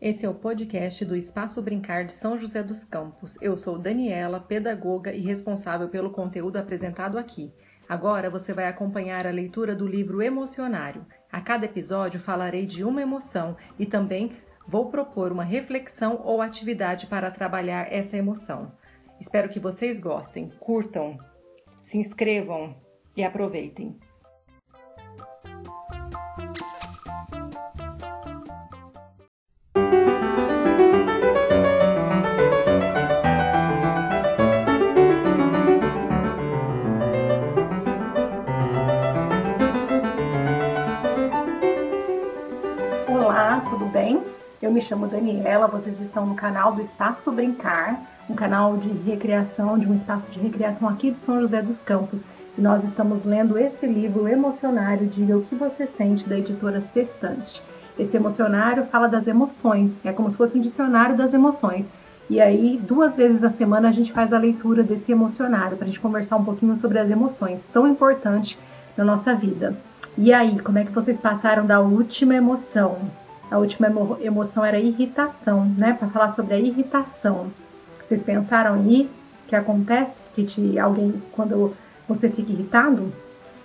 Esse é o podcast do Espaço Brincar de São José dos Campos. Eu sou Daniela, pedagoga e responsável pelo conteúdo apresentado aqui. Agora você vai acompanhar a leitura do livro Emocionário. A cada episódio falarei de uma emoção e também vou propor uma reflexão ou atividade para trabalhar essa emoção. Espero que vocês gostem, curtam, se inscrevam e aproveitem. Eu me chamo Daniela, vocês estão no canal do Espaço Brincar, um canal de recreação, de um espaço de recreação aqui de São José dos Campos. Nós estamos lendo esse livro emocionário, Diga o que você sente, da editora Sextante. Esse emocionário fala das emoções, é como se fosse um dicionário das emoções. E aí, duas vezes na semana, a gente faz a leitura desse emocionário, para a gente conversar um pouquinho sobre as emoções, tão importante na nossa vida. E aí, como é que vocês passaram da última emoção? A última emoção era irritação, né? Para falar sobre a irritação. Vocês pensaram aí que acontece que te, alguém quando você fica irritado?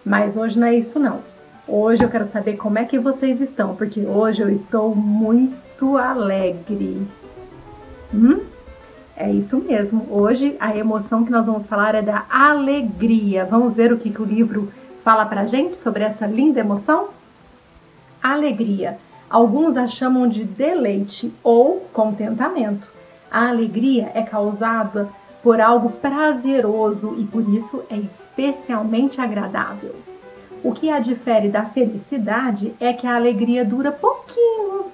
Mas hoje não é isso não. Hoje eu quero saber como é que vocês estão, porque hoje eu estou muito alegre. Hum? É isso mesmo. Hoje a emoção que nós vamos falar é da alegria. Vamos ver o que, que o livro fala pra gente sobre essa linda emoção? Alegria. Alguns a chamam de deleite ou contentamento. A alegria é causada por algo prazeroso e por isso é especialmente agradável. O que a difere da felicidade é que a alegria dura pouquinho.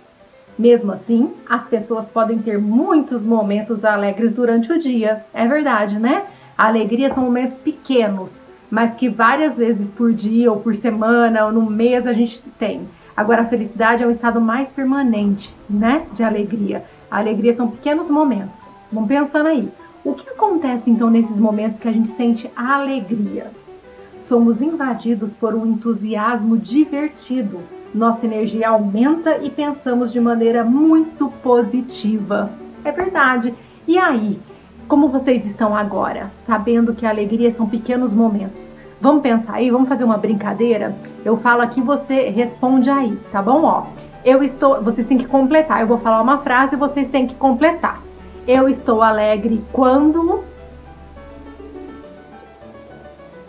Mesmo assim, as pessoas podem ter muitos momentos alegres durante o dia. É verdade, né? A alegria são momentos pequenos, mas que várias vezes por dia ou por semana ou no mês a gente tem. Agora, a felicidade é um estado mais permanente, né? De alegria. A alegria são pequenos momentos. Vamos pensando aí. O que acontece então nesses momentos que a gente sente a alegria? Somos invadidos por um entusiasmo divertido. Nossa energia aumenta e pensamos de maneira muito positiva. É verdade. E aí, como vocês estão agora, sabendo que a alegria são pequenos momentos? Vamos pensar aí, vamos fazer uma brincadeira? Eu falo aqui, você responde aí, tá bom? Ó, eu estou, vocês têm que completar. Eu vou falar uma frase e vocês têm que completar. Eu estou alegre quando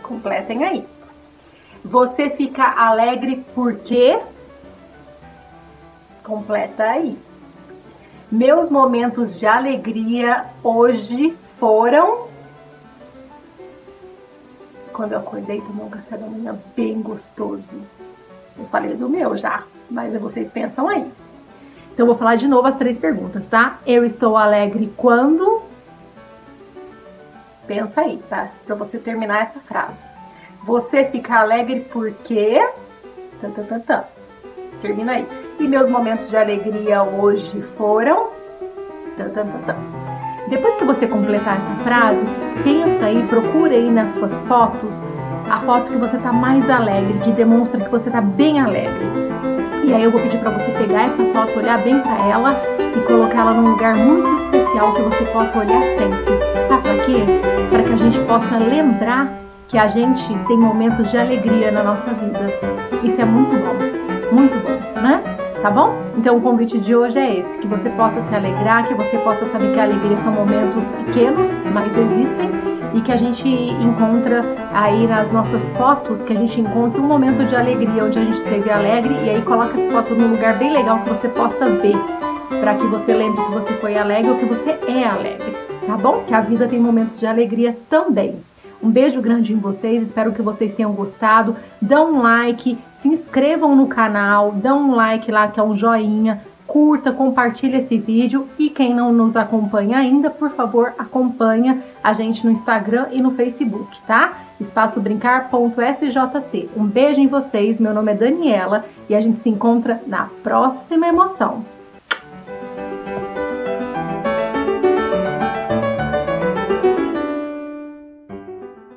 Completem aí. Você fica alegre porque Completa aí. Meus momentos de alegria hoje foram quando eu acordei, tomei um café da manhã bem gostoso. Eu falei do meu já, mas vocês pensam aí. Então vou falar de novo as três perguntas, tá? Eu estou alegre quando. Pensa aí, tá? Pra você terminar essa frase. Você fica alegre porque. Tan. Termina aí. E meus momentos de alegria hoje foram. Depois que você completar essa frase, pensa aí, procura aí nas suas fotos a foto que você está mais alegre, que demonstra que você está bem alegre. E aí eu vou pedir para você pegar essa foto, olhar bem para ela e colocar ela num lugar muito especial que você possa olhar sempre. Sabe para quê? Para que a gente possa lembrar que a gente tem momentos de alegria na nossa vida. Isso é muito bom, muito bom, né? tá bom? Então o convite de hoje é esse, que você possa se alegrar, que você possa saber que a alegria são momentos pequenos, mas existem, que a gente encontra aí nas nossas fotos, que a gente encontre um momento de alegria onde a gente esteve alegre, e aí coloca essa foto num lugar bem legal que você possa ver, para que você lembre que você foi alegre ou que você é alegre, tá bom? Que a vida tem momentos de alegria também. Um beijo grande em vocês, espero que vocês tenham gostado. Dá um like, se inscrevam no canal, dá um like lá que é um joinha, curta, compartilha esse vídeo e quem não nos acompanha ainda, por favor, acompanha a gente no Instagram e no Facebook, tá? espaçobrincar.sjc. Um beijo em vocês, meu nome é Daniela e a gente se encontra na próxima emoção.